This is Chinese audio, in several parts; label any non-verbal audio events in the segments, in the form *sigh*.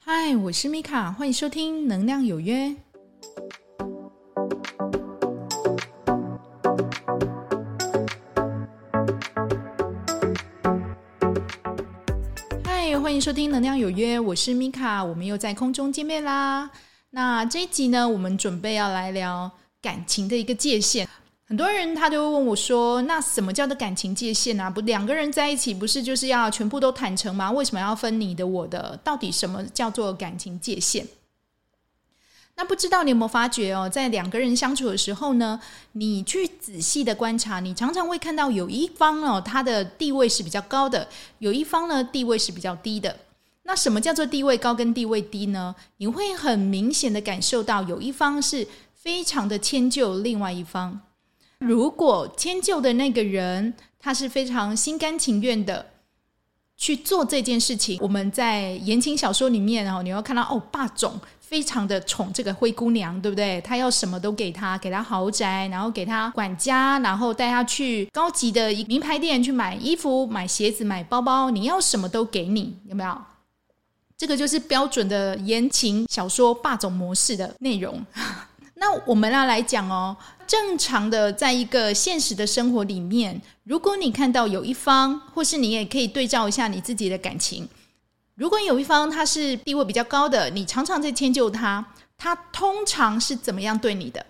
嗨，我是米卡，欢迎收听《能量有约》。嗨，欢迎收听《能量有约》，我是米卡，我们又在空中见面啦。那这一集呢，我们准备要来聊感情的一个界限。很多人他都会问我说：“那什么叫做感情界限啊？不，两个人在一起不是就是要全部都坦诚吗？为什么要分你的我的？到底什么叫做感情界限？”那不知道你有没有发觉哦，在两个人相处的时候呢，你去仔细的观察，你常常会看到有一方哦，他的地位是比较高的，有一方呢地位是比较低的。那什么叫做地位高跟地位低呢？你会很明显的感受到，有一方是非常的迁就另外一方。如果迁就的那个人，他是非常心甘情愿的去做这件事情，我们在言情小说里面然后，你要看到哦，霸总非常的宠这个灰姑娘，对不对？他要什么都给他，给他豪宅，然后给他管家，然后带他去高级的名牌店去买衣服、买鞋子、买包包，你要什么都给你，有没有？这个就是标准的言情小说霸总模式的内容。那我们要来讲哦，正常的，在一个现实的生活里面，如果你看到有一方，或是你也可以对照一下你自己的感情，如果有一方他是地位比较高的，你常常在迁就他，他通常是怎么样对你的？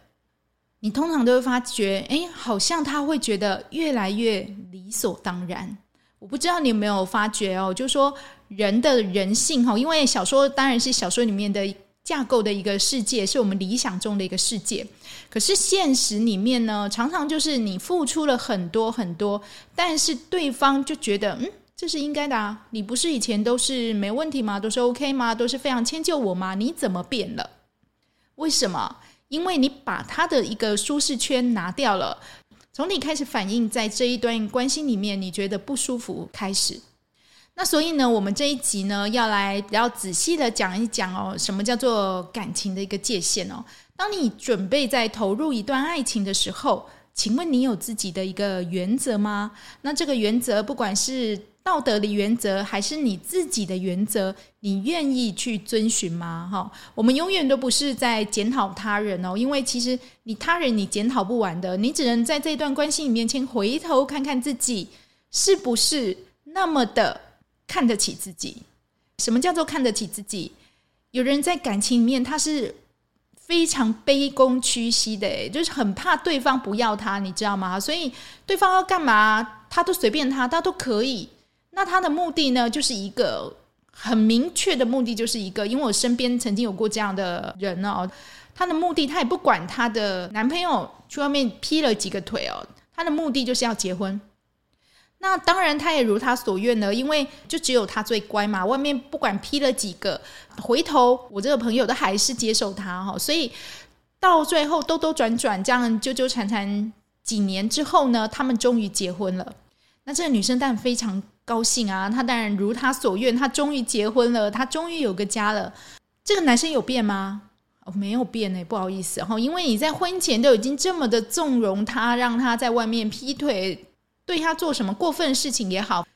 你通常都会发觉，哎，好像他会觉得越来越理所当然。我不知道你有没有发觉哦，就是说人的人性哈，因为小说当然是小说里面的。架构的一个世界是我们理想中的一个世界，可是现实里面呢，常常就是你付出了很多很多，但是对方就觉得，嗯，这是应该的啊，你不是以前都是没问题吗？都是 OK 吗？都是非常迁就我吗？你怎么变了？为什么？因为你把他的一个舒适圈拿掉了，从你开始反应在这一段关系里面，你觉得不舒服开始。那所以呢，我们这一集呢，要来比较仔细的讲一讲哦，什么叫做感情的一个界限哦。当你准备在投入一段爱情的时候，请问你有自己的一个原则吗？那这个原则，不管是道德的原则，还是你自己的原则，你愿意去遵循吗？哈，我们永远都不是在检讨他人哦，因为其实你他人你检讨不完的，你只能在这段关系里面先回头看看自己是不是那么的。看得起自己，什么叫做看得起自己？有人在感情里面，他是非常卑躬屈膝的，就是很怕对方不要他，你知道吗？所以对方要干嘛，他都随便他，他都可以。那他的目的呢，就是一个很明确的目的，就是一个，因为我身边曾经有过这样的人哦，他的目的，他也不管他的男朋友去外面劈了几个腿哦，他的目的就是要结婚。那当然，他也如他所愿了，因为就只有他最乖嘛。外面不管劈了几个，回头我这个朋友都还是接受他哈。所以到最后兜兜转转这样纠纠缠缠几年之后呢，他们终于结婚了。那这个女生当然非常高兴啊，她当然如她所愿，她终于结婚了，她终于有个家了。这个男生有变吗？哦，没有变呢，不好意思哈，因为你在婚前都已经这么的纵容他，让他在外面劈腿。对他做什么过分的事情也好，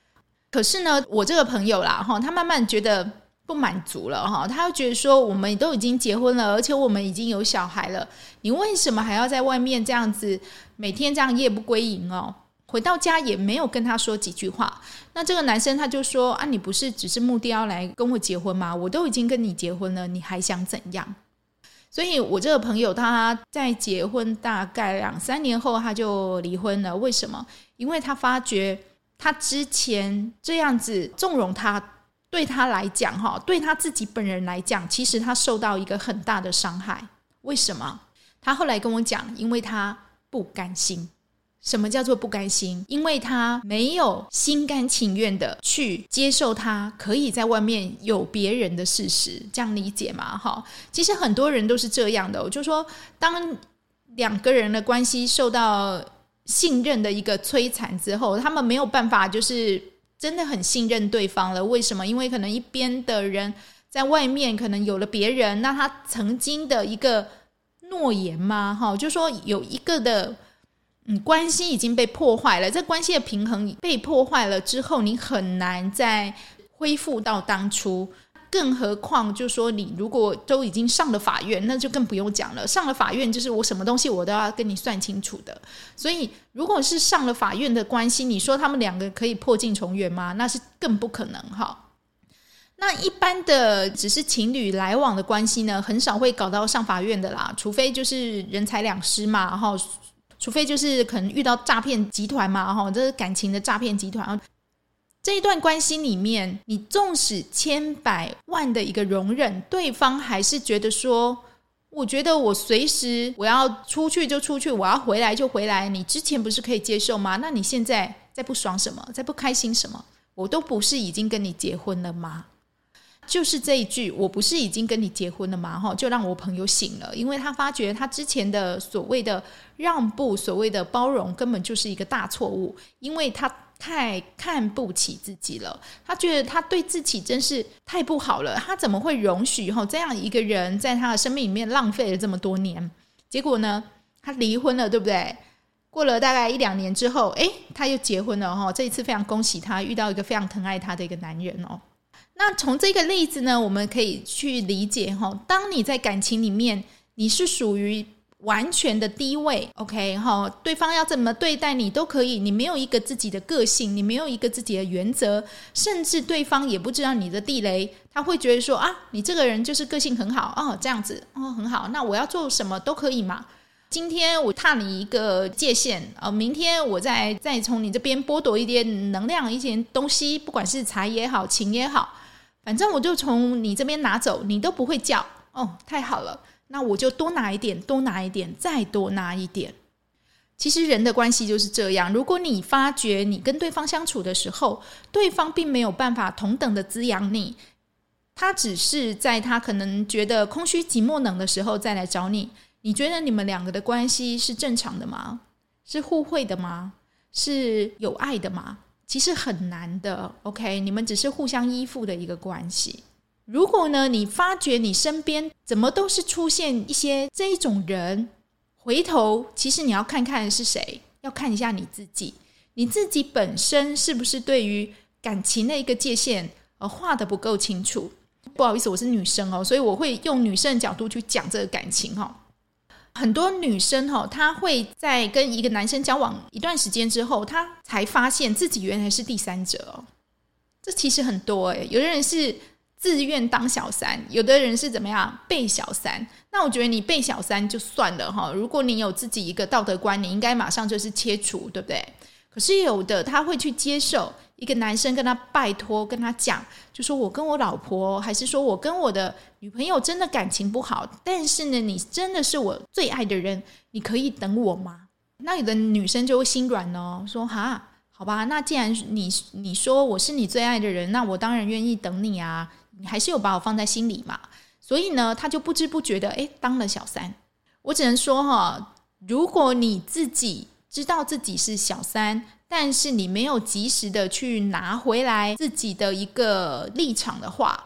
可是呢，我这个朋友啦，哈，他慢慢觉得不满足了，哈，他又觉得说，我们都已经结婚了，而且我们已经有小孩了，你为什么还要在外面这样子，每天这样夜不归营哦？回到家也没有跟他说几句话。那这个男生他就说啊，你不是只是目的要来跟我结婚吗？我都已经跟你结婚了，你还想怎样？所以我这个朋友他在结婚大概两三年后他就离婚了，为什么？因为他发觉他之前这样子纵容他，对他来讲哈，对他自己本人来讲，其实他受到一个很大的伤害。为什么？他后来跟我讲，因为他不甘心。什么叫做不甘心？因为他没有心甘情愿的去接受他可以在外面有别人的事实，这样理解吗？哈，其实很多人都是这样的。我就说，当两个人的关系受到信任的一个摧残之后，他们没有办法，就是真的很信任对方了。为什么？因为可能一边的人在外面可能有了别人，那他曾经的一个诺言嘛，哈，就说有一个的。嗯，关系已经被破坏了，这关系的平衡被破坏了之后，你很难再恢复到当初。更何况就是说你如果都已经上了法院，那就更不用讲了。上了法院就是我什么东西我都要跟你算清楚的。所以如果是上了法院的关系，你说他们两个可以破镜重圆吗？那是更不可能哈。那一般的只是情侣来往的关系呢，很少会搞到上法院的啦，除非就是人财两失嘛，然后除非就是可能遇到诈骗集团嘛，哈，这是感情的诈骗集团。这一段关系里面，你纵使千百万的一个容忍，对方还是觉得说，我觉得我随时我要出去就出去，我要回来就回来，你之前不是可以接受吗？那你现在在不爽什么，在不开心什么？我都不是已经跟你结婚了吗？就是这一句，我不是已经跟你结婚了吗？哈，就让我朋友醒了，因为他发觉他之前的所谓的让步、所谓的包容，根本就是一个大错误，因为他太看不起自己了。他觉得他对自己真是太不好了，他怎么会容许哈这样一个人在他的生命里面浪费了这么多年？结果呢，他离婚了，对不对？过了大概一两年之后，诶，他又结婚了哈。这一次非常恭喜他，遇到一个非常疼爱他的一个男人哦。那从这个例子呢，我们可以去理解哈，当你在感情里面，你是属于完全的低位，OK 哈，对方要怎么对待你都可以，你没有一个自己的个性，你没有一个自己的原则，甚至对方也不知道你的地雷，他会觉得说啊，你这个人就是个性很好哦，这样子哦很好，那我要做什么都可以嘛。今天我踏你一个界限啊，明天我再再从你这边剥夺一点能量，一些东西，不管是财也好，情也好。反正我就从你这边拿走，你都不会叫哦，太好了，那我就多拿一点，多拿一点，再多拿一点。其实人的关系就是这样，如果你发觉你跟对方相处的时候，对方并没有办法同等的滋养你，他只是在他可能觉得空虚、寂寞、冷的时候再来找你。你觉得你们两个的关系是正常的吗？是互惠的吗？是有爱的吗？其实很难的，OK？你们只是互相依附的一个关系。如果呢，你发觉你身边怎么都是出现一些这一种人，回头其实你要看看是谁，要看一下你自己，你自己本身是不是对于感情的一个界限呃画得不够清楚？不好意思，我是女生哦，所以我会用女生的角度去讲这个感情哈。很多女生哈，她会在跟一个男生交往一段时间之后，她才发现自己原来是第三者哦。这其实很多诶，有的人是自愿当小三，有的人是怎么样被小三。那我觉得你被小三就算了哈，如果你有自己一个道德观，你应该马上就是切除，对不对？可是有的他会去接受。一个男生跟他拜托，跟他讲，就说我跟我老婆，还是说我跟我的女朋友真的感情不好，但是呢，你真的是我最爱的人，你可以等我吗？那有的女生就会心软哦，说哈，好吧，那既然你你说我是你最爱的人，那我当然愿意等你啊，你还是有把我放在心里嘛。所以呢，他就不知不觉的诶，当了小三。我只能说哈，如果你自己知道自己是小三。但是你没有及时的去拿回来自己的一个立场的话，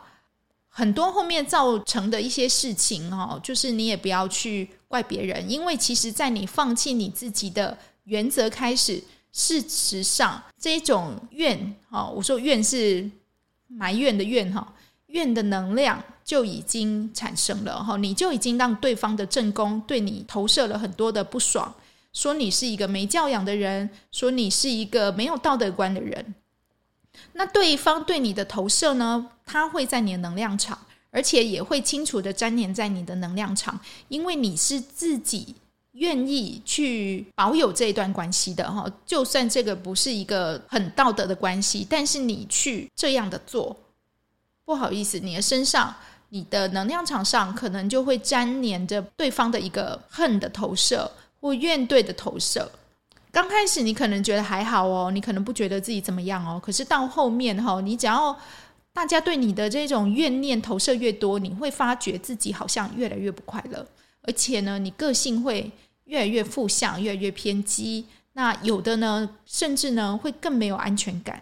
很多后面造成的一些事情哦，就是你也不要去怪别人，因为其实，在你放弃你自己的原则开始，事实上这种怨哈，我说怨是埋怨的怨哈，怨的能量就已经产生了哈，你就已经让对方的正宫对你投射了很多的不爽。说你是一个没教养的人，说你是一个没有道德观的人，那对方对你的投射呢？他会在你的能量场，而且也会清楚的粘连在你的能量场，因为你是自己愿意去保有这一段关系的哈。就算这个不是一个很道德的关系，但是你去这样的做，不好意思，你的身上、你的能量场上可能就会粘连着对方的一个恨的投射。或怨怼的投射，刚开始你可能觉得还好哦，你可能不觉得自己怎么样哦。可是到后面哈，你只要大家对你的这种怨念投射越多，你会发觉自己好像越来越不快乐，而且呢，你个性会越来越负向，越来越偏激。那有的呢，甚至呢，会更没有安全感。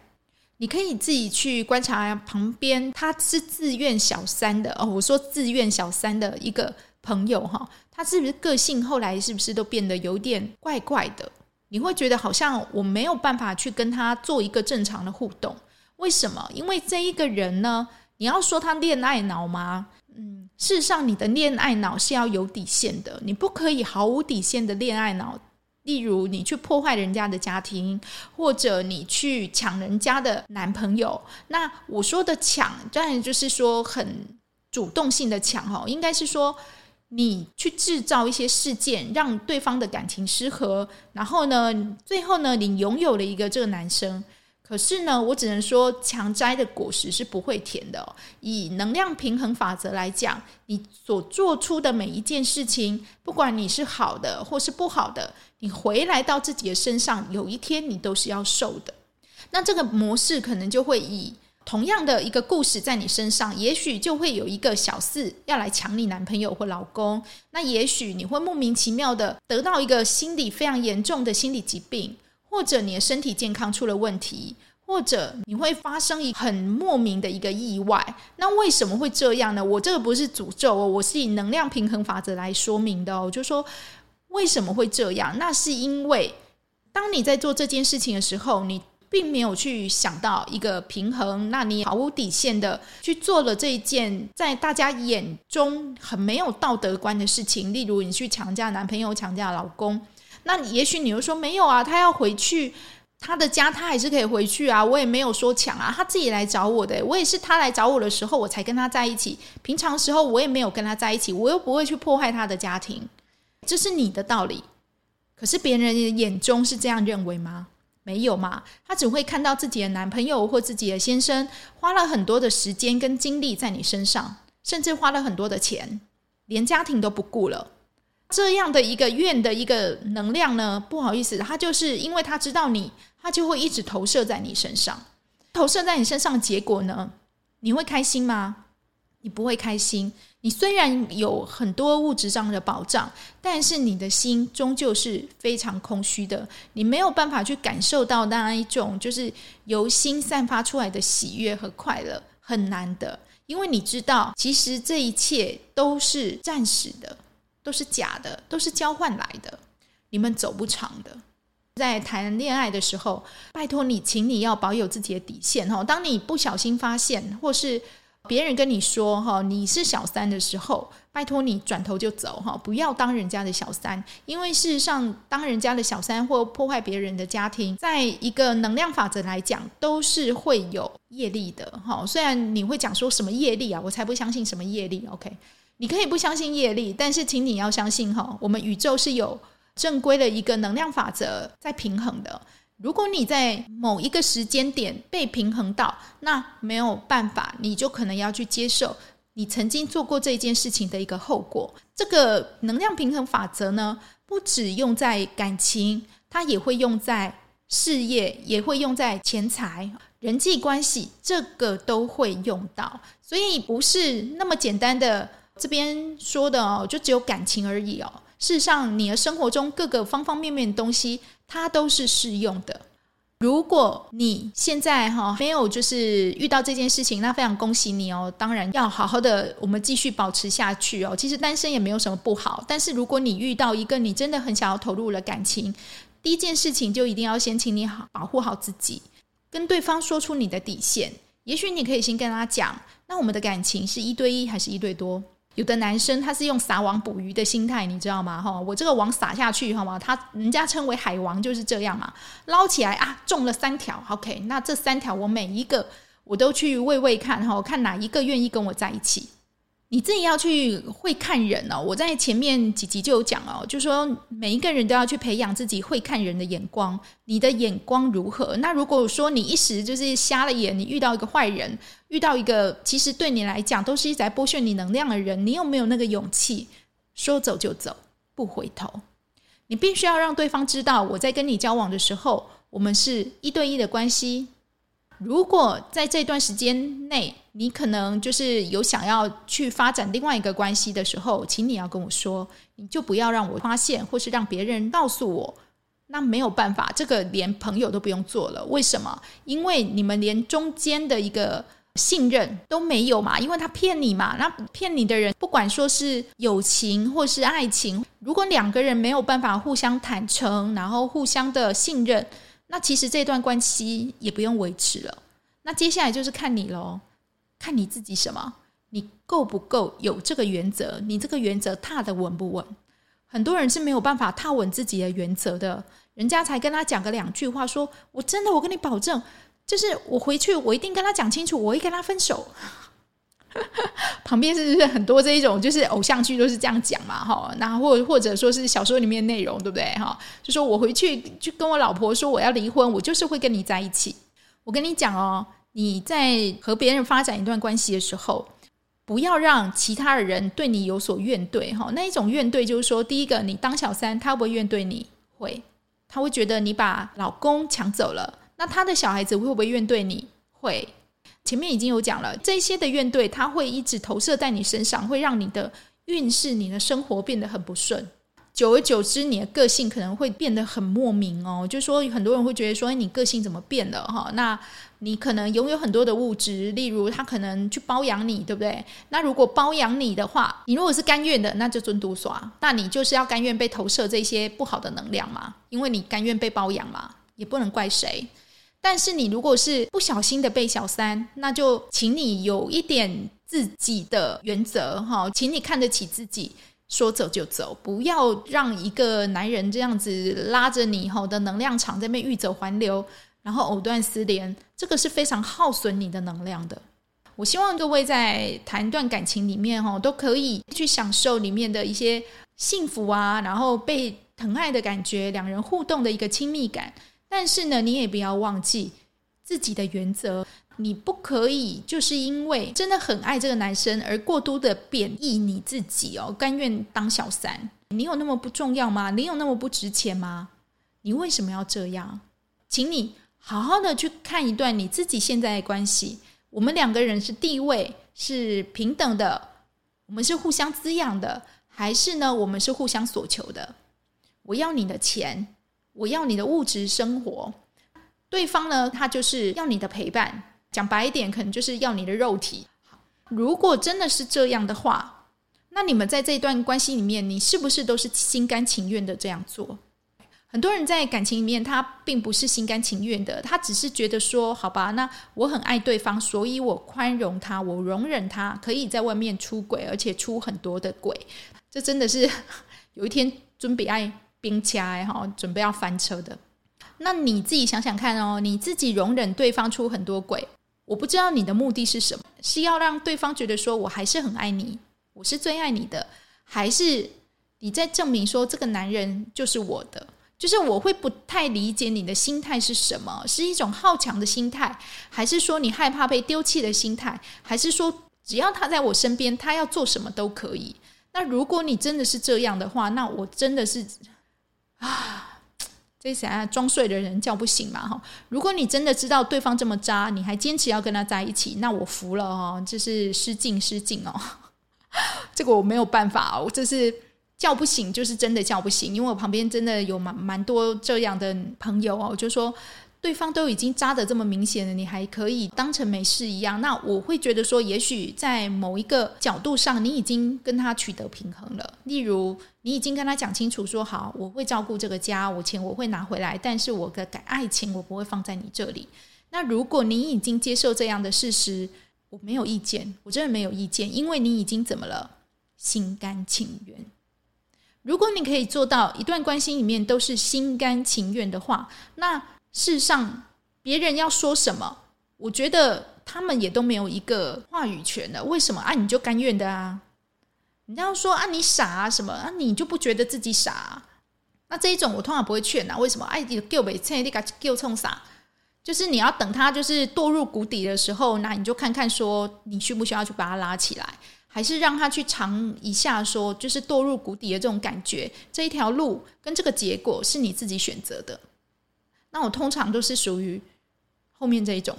你可以自己去观察旁边，他是自愿小三的哦。我说自愿小三的一个朋友哈。他是不是个性后来是不是都变得有点怪怪的？你会觉得好像我没有办法去跟他做一个正常的互动。为什么？因为这一个人呢，你要说他恋爱脑吗？嗯，事实上，你的恋爱脑是要有底线的，你不可以毫无底线的恋爱脑。例如，你去破坏人家的家庭，或者你去抢人家的男朋友。那我说的抢，当然就是说很主动性的抢哦，应该是说你去制造一些事件，让对方的感情失和，然后呢，最后呢，你拥有了一个这个男生。可是呢，我只能说，强摘的果实是不会甜的哦。以能量平衡法则来讲，你所做出的每一件事情，不管你是好的或是不好的，你回来到自己的身上，有一天你都是要受的。那这个模式可能就会以同样的一个故事在你身上，也许就会有一个小四要来抢你男朋友或老公。那也许你会莫名其妙的得到一个心理非常严重的心理疾病。或者你的身体健康出了问题，或者你会发生一很莫名的一个意外，那为什么会这样呢？我这个不是诅咒哦，我是以能量平衡法则来说明的哦。就说为什么会这样？那是因为当你在做这件事情的时候，你并没有去想到一个平衡，那你毫无底线的去做了这一件在大家眼中很没有道德观的事情，例如你去强加男朋友、强加老公。那也许你又说没有啊，他要回去他的家，他还是可以回去啊。我也没有说抢啊，他自己来找我的，我也是他来找我的时候我才跟他在一起。平常时候我也没有跟他在一起，我又不会去破坏他的家庭，这是你的道理。可是别人眼中是这样认为吗？没有嘛，他只会看到自己的男朋友或自己的先生花了很多的时间跟精力在你身上，甚至花了很多的钱，连家庭都不顾了。这样的一个怨的一个能量呢，不好意思，他就是因为他知道你，他就会一直投射在你身上，投射在你身上，结果呢，你会开心吗？你不会开心。你虽然有很多物质上的保障，但是你的心终究是非常空虚的，你没有办法去感受到那一种就是由心散发出来的喜悦和快乐，很难的，因为你知道，其实这一切都是暂时的。都是假的，都是交换来的，你们走不长的。在谈恋爱的时候，拜托你，请你要保有自己的底线哈。当你不小心发现，或是别人跟你说哈你是小三的时候，拜托你转头就走哈，不要当人家的小三。因为事实上，当人家的小三或破坏别人的家庭，在一个能量法则来讲，都是会有业力的哈。虽然你会讲说什么业力啊，我才不相信什么业力。OK。你可以不相信业力，但是请你要相信哈，我们宇宙是有正规的一个能量法则在平衡的。如果你在某一个时间点被平衡到，那没有办法，你就可能要去接受你曾经做过这件事情的一个后果。这个能量平衡法则呢，不只用在感情，它也会用在事业，也会用在钱财、人际关系，这个都会用到。所以不是那么简单的。这边说的哦，就只有感情而已哦。事实上，你的生活中各个方方面面的东西，它都是适用的。如果你现在哈没有就是遇到这件事情，那非常恭喜你哦。当然要好好的，我们继续保持下去哦。其实单身也没有什么不好，但是如果你遇到一个你真的很想要投入的感情，第一件事情就一定要先请你好保护好自己，跟对方说出你的底线。也许你可以先跟他讲，那我们的感情是一对一还是一对多？有的男生他是用撒网捕鱼的心态，你知道吗？哈，我这个网撒下去，好吗？他人家称为海王就是这样嘛，捞起来啊，中了三条，OK，那这三条我每一个我都去喂喂看，哈，看哪一个愿意跟我在一起。你自己要去会看人哦，我在前面几集就有讲哦，就是说每一个人都要去培养自己会看人的眼光。你的眼光如何？那如果说你一时就是瞎了眼，你遇到一个坏人，遇到一个其实对你来讲都是一直在剥削你能量的人，你有没有那个勇气说走就走，不回头？你必须要让对方知道，我在跟你交往的时候，我们是一对一的关系。如果在这段时间内，你可能就是有想要去发展另外一个关系的时候，请你要跟我说，你就不要让我发现，或是让别人告诉我。那没有办法，这个连朋友都不用做了。为什么？因为你们连中间的一个信任都没有嘛，因为他骗你嘛。那骗你的人，不管说是友情或是爱情，如果两个人没有办法互相坦诚，然后互相的信任。那其实这段关系也不用维持了。那接下来就是看你喽，看你自己什么，你够不够有这个原则？你这个原则踏得稳不稳？很多人是没有办法踏稳自己的原则的，人家才跟他讲个两句话说，我真的，我跟你保证，就是我回去我一定跟他讲清楚，我会跟他分手。*laughs* 旁边是不是很多这一种，就是偶像剧都是这样讲嘛？哈，那或或者说是小说里面内容，对不对？哈，就说我回去就跟我老婆说我要离婚，我就是会跟你在一起。我跟你讲哦，你在和别人发展一段关系的时候，不要让其他的人对你有所怨怼。哈，那一种怨怼就是说，第一个，你当小三，他会不会怨怼你？会，他会觉得你把老公抢走了。那他的小孩子会不会怨怼你？会。前面已经有讲了，这些的怨怼，他会一直投射在你身上，会让你的运势、你的生活变得很不顺。久而久之，你的个性可能会变得很莫名哦。就说很多人会觉得说，哎，你个性怎么变了？哈，那你可能拥有很多的物质，例如他可能去包养你，对不对？那如果包养你的话，你如果是甘愿的，那就尊嘟耍，那你就是要甘愿被投射这些不好的能量嘛，因为你甘愿被包养嘛，也不能怪谁。但是你如果是不小心的被小三，那就请你有一点自己的原则哈，请你看得起自己，说走就走，不要让一个男人这样子拉着你哈的能量场在那边欲走还留，然后藕断丝连，这个是非常耗损你的能量的。我希望各位在谈一段感情里面哈，都可以去享受里面的一些幸福啊，然后被疼爱的感觉，两人互动的一个亲密感。但是呢，你也不要忘记自己的原则。你不可以就是因为真的很爱这个男生而过度的贬义你自己哦，甘愿当小三。你有那么不重要吗？你有那么不值钱吗？你为什么要这样？请你好好的去看一段你自己现在的关系。我们两个人是地位是平等的，我们是互相滋养的，还是呢？我们是互相索求的？我要你的钱。我要你的物质生活，对方呢，他就是要你的陪伴。讲白一点，可能就是要你的肉体。如果真的是这样的话，那你们在这段关系里面，你是不是都是心甘情愿的这样做？很多人在感情里面，他并不是心甘情愿的，他只是觉得说，好吧，那我很爱对方，所以我宽容他，我容忍他，可以在外面出轨，而且出很多的轨。这真的是 *laughs* 有一天准备爱。兵家哈，准备要翻车的，那你自己想想看哦，你自己容忍对方出很多轨，我不知道你的目的是什么，是要让对方觉得说我还是很爱你，我是最爱你的，还是你在证明说这个男人就是我的？就是我会不太理解你的心态是什么，是一种好强的心态，还是说你害怕被丢弃的心态，还是说只要他在我身边，他要做什么都可以？那如果你真的是这样的话，那我真的是。啊，这想要装睡的人叫不醒嘛哈！如果你真的知道对方这么渣，你还坚持要跟他在一起，那我服了哦，这是失敬失敬哦。*laughs* 这个我没有办法，我这是叫不醒，就是真的叫不醒，因为我旁边真的有蛮蛮多这样的朋友哦，就说。对方都已经扎得这么明显了，你还可以当成没事一样？那我会觉得说，也许在某一个角度上，你已经跟他取得平衡了。例如，你已经跟他讲清楚说，好，我会照顾这个家，我钱我会拿回来，但是我的感爱情我不会放在你这里。那如果你已经接受这样的事实，我没有意见，我真的没有意见，因为你已经怎么了？心甘情愿。如果你可以做到一段关系里面都是心甘情愿的话，那。事实上，别人要说什么，我觉得他们也都没有一个话语权的。为什么啊？你就甘愿的啊？你要说啊，你傻啊什么啊？你就不觉得自己傻啊？那这一种我通常不会劝啊。为什么？哎，你救北趁你给救冲傻，就是你要等他就是堕入谷底的时候，那你就看看说你需不需要去把他拉起来，还是让他去尝一下说就是堕入谷底的这种感觉。这一条路跟这个结果是你自己选择的。那我通常都是属于后面这一种，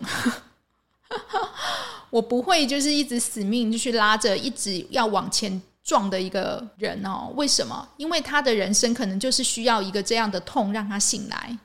*laughs* 我不会就是一直死命就去拉着，一直要往前撞的一个人哦。为什么？因为他的人生可能就是需要一个这样的痛让他醒来，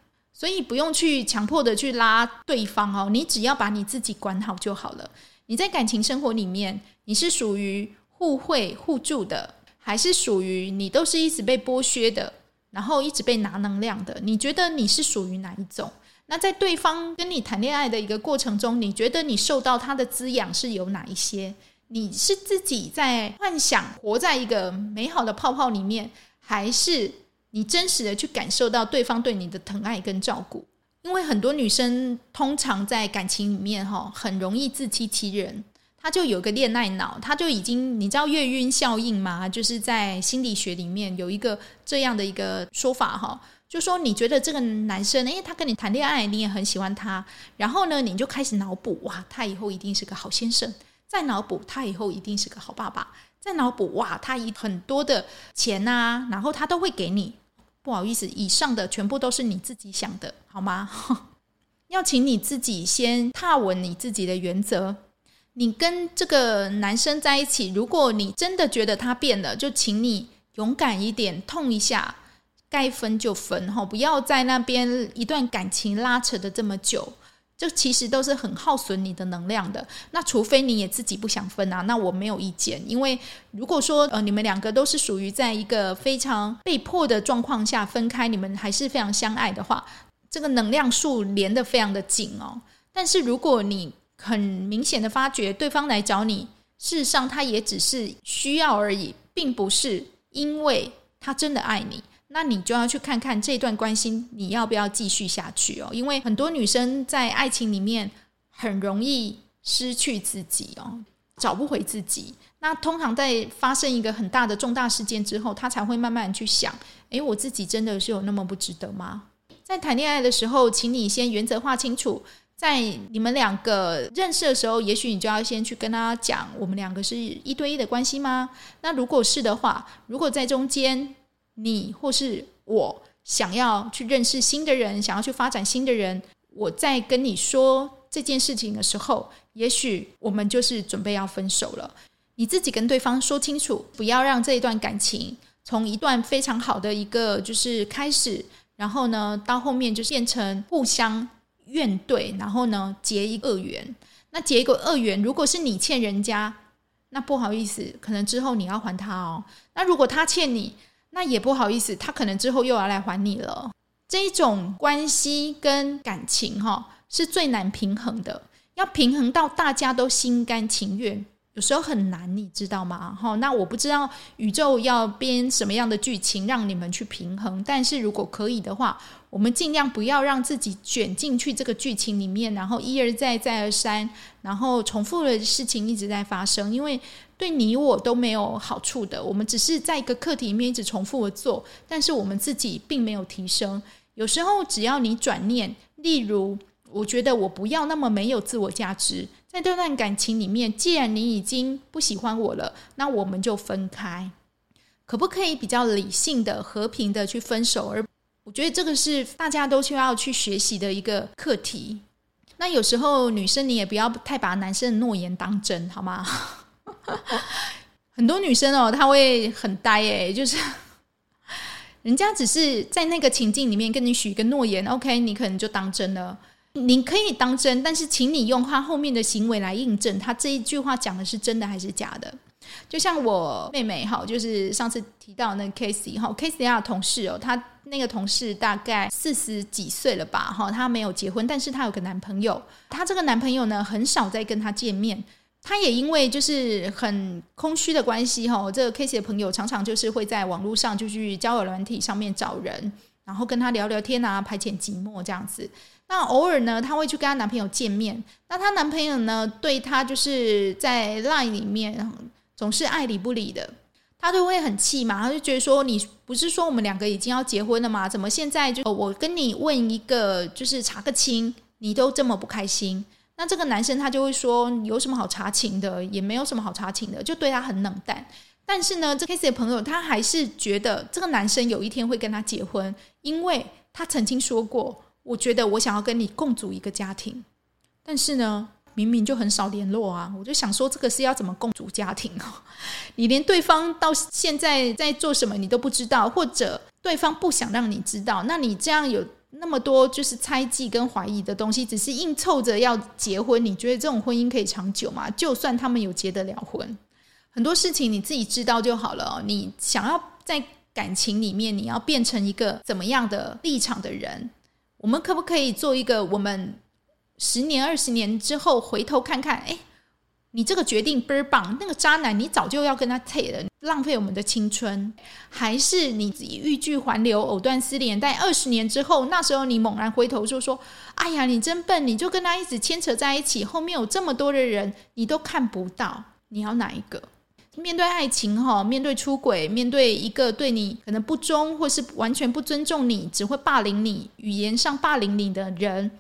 所以不用去强迫的去拉对方哦。你只要把你自己管好就好了。你在感情生活里面，你是属于互惠互助的，还是属于你都是一直被剥削的？然后一直被拿能量的，你觉得你是属于哪一种？那在对方跟你谈恋爱的一个过程中，你觉得你受到他的滋养是有哪一些？你是自己在幻想活在一个美好的泡泡里面，还是你真实的去感受到对方对你的疼爱跟照顾？因为很多女生通常在感情里面哈，很容易自欺欺人，她就有个恋爱脑，她就已经你知道月晕效应吗？就是在心理学里面有一个这样的一个说法哈。就说你觉得这个男生，诶，他跟你谈恋爱，你也很喜欢他，然后呢，你就开始脑补，哇，他以后一定是个好先生；再脑补，他以后一定是个好爸爸；再脑补，哇，他以很多的钱啊，然后他都会给你。不好意思，以上的全部都是你自己想的，好吗？*laughs* 要请你自己先踏稳你自己的原则。你跟这个男生在一起，如果你真的觉得他变了，就请你勇敢一点，痛一下。该分就分哈，不要在那边一段感情拉扯的这么久，这其实都是很耗损你的能量的。那除非你也自己不想分啊，那我没有意见。因为如果说呃你们两个都是属于在一个非常被迫的状况下分开，你们还是非常相爱的话，这个能量数连得非常的紧哦。但是如果你很明显的发觉对方来找你，事实上他也只是需要而已，并不是因为他真的爱你。那你就要去看看这段关系你要不要继续下去哦，因为很多女生在爱情里面很容易失去自己哦，找不回自己。那通常在发生一个很大的重大事件之后，她才会慢慢去想：诶，我自己真的是有那么不值得吗？在谈恋爱的时候，请你先原则划清楚。在你们两个认识的时候，也许你就要先去跟他讲：我们两个是一对一的关系吗？那如果是的话，如果在中间，你或是我想要去认识新的人，想要去发展新的人，我在跟你说这件事情的时候，也许我们就是准备要分手了。你自己跟对方说清楚，不要让这一段感情从一段非常好的一个就是开始，然后呢到后面就变成互相怨怼，然后呢结一个恶缘。那结一个恶缘，如果是你欠人家，那不好意思，可能之后你要还他哦。那如果他欠你，那也不好意思，他可能之后又要来还你了。这种关系跟感情，哈，是最难平衡的。要平衡到大家都心甘情愿，有时候很难，你知道吗？哈，那我不知道宇宙要编什么样的剧情让你们去平衡。但是如果可以的话，我们尽量不要让自己卷进去这个剧情里面，然后一而再，再而三，然后重复的事情一直在发生，因为。对你我都没有好处的，我们只是在一个课题里面一直重复的做，但是我们自己并没有提升。有时候只要你转念，例如，我觉得我不要那么没有自我价值，在这段感情里面，既然你已经不喜欢我了，那我们就分开，可不可以比较理性的、和平的去分手？而我觉得这个是大家都需要去学习的一个课题。那有时候女生你也不要太把男生的诺言当真，好吗？*laughs* 很多女生哦，她会很呆诶，就是人家只是在那个情境里面跟你许一个诺言，OK，你可能就当真了。你可以当真，但是请你用他后面的行为来印证，他这一句话讲的是真的还是假的。就像我妹妹哈，就是上次提到那个 Casey 哈，Casey 她的同事哦，她那个同事大概四十几岁了吧哈，她没有结婚，但是她有个男朋友，她这个男朋友呢，很少在跟她见面。他也因为就是很空虚的关系哈，这个 case 的朋友常常就是会在网络上就去交友软体上面找人，然后跟他聊聊天啊，排遣寂寞这样子。那偶尔呢，她会去跟她男朋友见面。那她男朋友呢，对她就是在 Line 里面总是爱理不理的，她就会很气嘛，她就觉得说，你不是说我们两个已经要结婚了吗？怎么现在就我跟你问一个就是查个亲，你都这么不开心？那这个男生他就会说，有什么好查情的？也没有什么好查情的，就对他很冷淡。但是呢，这 case 的朋友他还是觉得这个男生有一天会跟他结婚，因为他曾经说过：“我觉得我想要跟你共组一个家庭。”但是呢，明明就很少联络啊！我就想说，这个是要怎么共组家庭哦？*laughs* 你连对方到现在在做什么你都不知道，或者对方不想让你知道，那你这样有？那么多就是猜忌跟怀疑的东西，只是硬凑着要结婚。你觉得这种婚姻可以长久吗？就算他们有结得了婚，很多事情你自己知道就好了。你想要在感情里面，你要变成一个怎么样的立场的人？我们可不可以做一个我们十年、二十年之后回头看看？哎，你这个决定倍儿棒，那个渣男你早就要跟他退了，浪费我们的青春，还是你自己欲拒还留、藕断丝连？在二十年之后，那时候你猛然回头就说：“哎呀，你真笨，你就跟他一直牵扯在一起，后面有这么多的人，你都看不到，你要哪一个？”面对爱情，哈，面对出轨，面对一个对你可能不忠或是完全不尊重你，只会霸凌你、语言上霸凌你的人，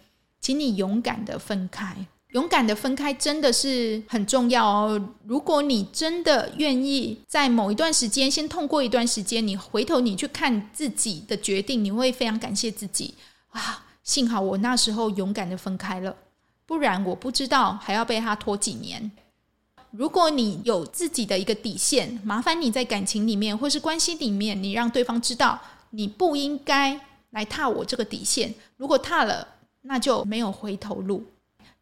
请你勇敢的分开。勇敢的分开真的是很重要哦。如果你真的愿意在某一段时间先痛过一段时间，你回头你去看自己的决定，你会非常感谢自己啊！幸好我那时候勇敢的分开了，不然我不知道还要被他拖几年。如果你有自己的一个底线，麻烦你在感情里面或是关系里面，你让对方知道你不应该来踏我这个底线。如果踏了，那就没有回头路。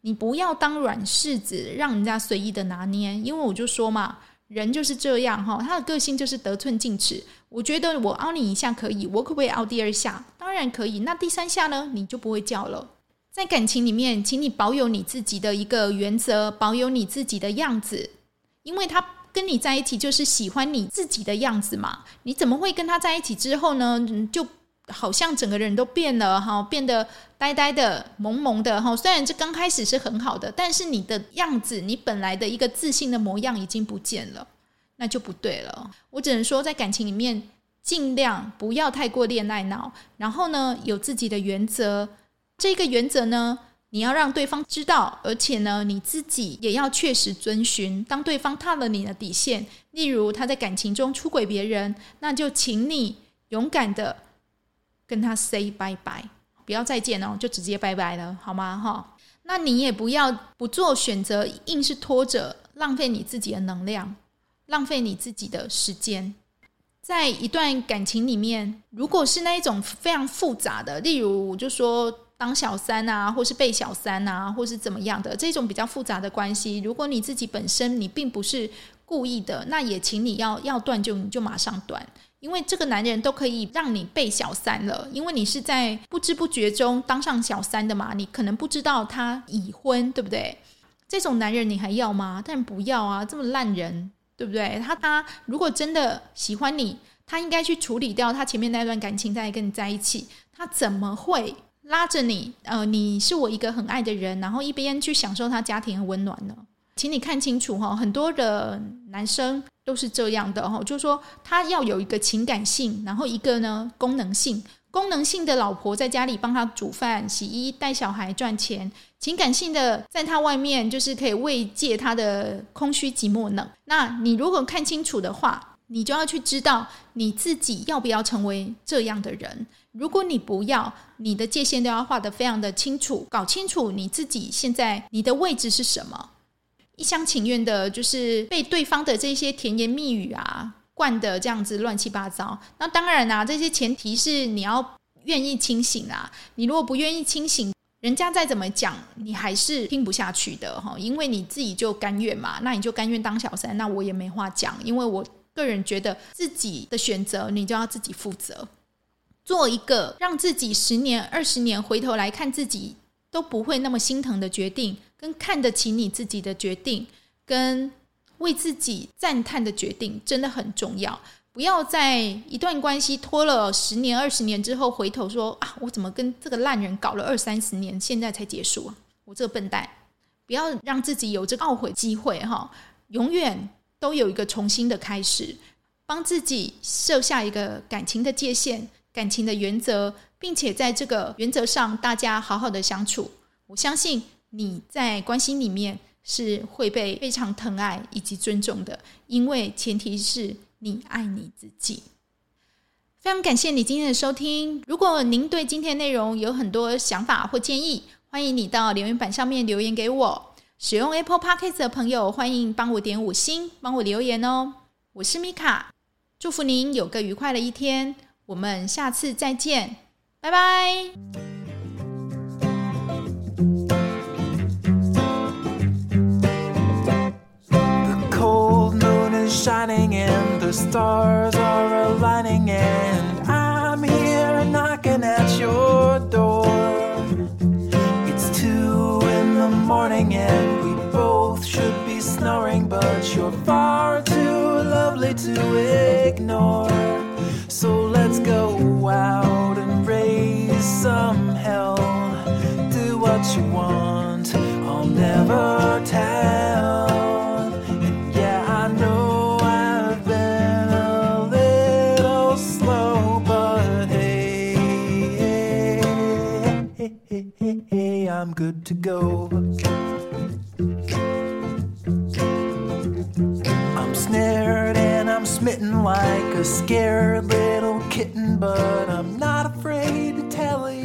你不要当软柿子，让人家随意的拿捏。因为我就说嘛，人就是这样哈，他的个性就是得寸进尺。我觉得我凹你一下可以，我可不可以凹第二下？当然可以。那第三下呢？你就不会叫了。在感情里面，请你保有你自己的一个原则，保有你自己的样子，因为他跟你在一起就是喜欢你自己的样子嘛。你怎么会跟他在一起之后呢，就好像整个人都变了哈，变得呆呆的、萌萌的哈。虽然这刚开始是很好的，但是你的样子，你本来的一个自信的模样已经不见了，那就不对了。我只能说，在感情里面，尽量不要太过恋爱脑，然后呢，有自己的原则。这个原则呢，你要让对方知道，而且呢，你自己也要确实遵循。当对方踏了你的底线，例如他在感情中出轨别人，那就请你勇敢的跟他 say 拜拜，不要再见哦，就直接拜拜了，好吗？哈，那你也不要不做选择，硬是拖着，浪费你自己的能量，浪费你自己的时间。在一段感情里面，如果是那一种非常复杂的，例如我就说。当小三啊，或是被小三啊，或是怎么样的这种比较复杂的关系，如果你自己本身你并不是故意的，那也请你要要断就你就马上断，因为这个男人都可以让你被小三了，因为你是在不知不觉中当上小三的嘛，你可能不知道他已婚，对不对？这种男人你还要吗？当然不要啊，这么烂人，对不对？他他如果真的喜欢你，他应该去处理掉他前面那段感情，再跟你在一起，他怎么会？拉着你，呃，你是我一个很爱的人，然后一边去享受他家庭的温暖呢。请你看清楚哈，很多的男生都是这样的哈，就是说他要有一个情感性，然后一个呢功能性。功能性的老婆在家里帮他煮饭、洗衣、带小孩、赚钱；情感性的在他外面就是可以慰藉他的空虚、寂寞、冷。那你如果看清楚的话，你就要去知道你自己要不要成为这样的人。如果你不要，你的界限都要画得非常的清楚，搞清楚你自己现在你的位置是什么。一厢情愿的，就是被对方的这些甜言蜜语啊灌得这样子乱七八糟。那当然啦、啊，这些前提是你要愿意清醒啊。你如果不愿意清醒，人家再怎么讲，你还是听不下去的哈。因为你自己就甘愿嘛，那你就甘愿当小三，那我也没话讲。因为我个人觉得自己的选择，你就要自己负责。做一个让自己十年、二十年回头来看自己都不会那么心疼的决定，跟看得起你自己的决定，跟为自己赞叹的决定，真的很重要。不要在一段关系拖了十年、二十年之后回头说啊，我怎么跟这个烂人搞了二三十年，现在才结束啊？我这个笨蛋！不要让自己有这个懊悔机会哈，永远都有一个重新的开始，帮自己设下一个感情的界限。感情的原则，并且在这个原则上，大家好好的相处。我相信你在关系里面是会被非常疼爱以及尊重的，因为前提是你爱你自己。非常感谢你今天的收听。如果您对今天内容有很多想法或建议，欢迎你到留言板上面留言给我。使用 Apple Podcast 的朋友，欢迎帮我点五星，帮我留言哦。我是米卡，祝福您有个愉快的一天。我们下次再见，拜拜。The cold moon is shining and the stars are aligning and I'm here knocking at your door It's two in the morning and we both should be snoring, but you're far too lovely to ignore. So let's go out some hell. Do what you want, I'll never tell. And yeah, I know I've been a little slow, but hey, hey, hey, hey, I'm good to go. I'm snared and I'm smitten like a scared little kitten, but I'm not afraid to tell you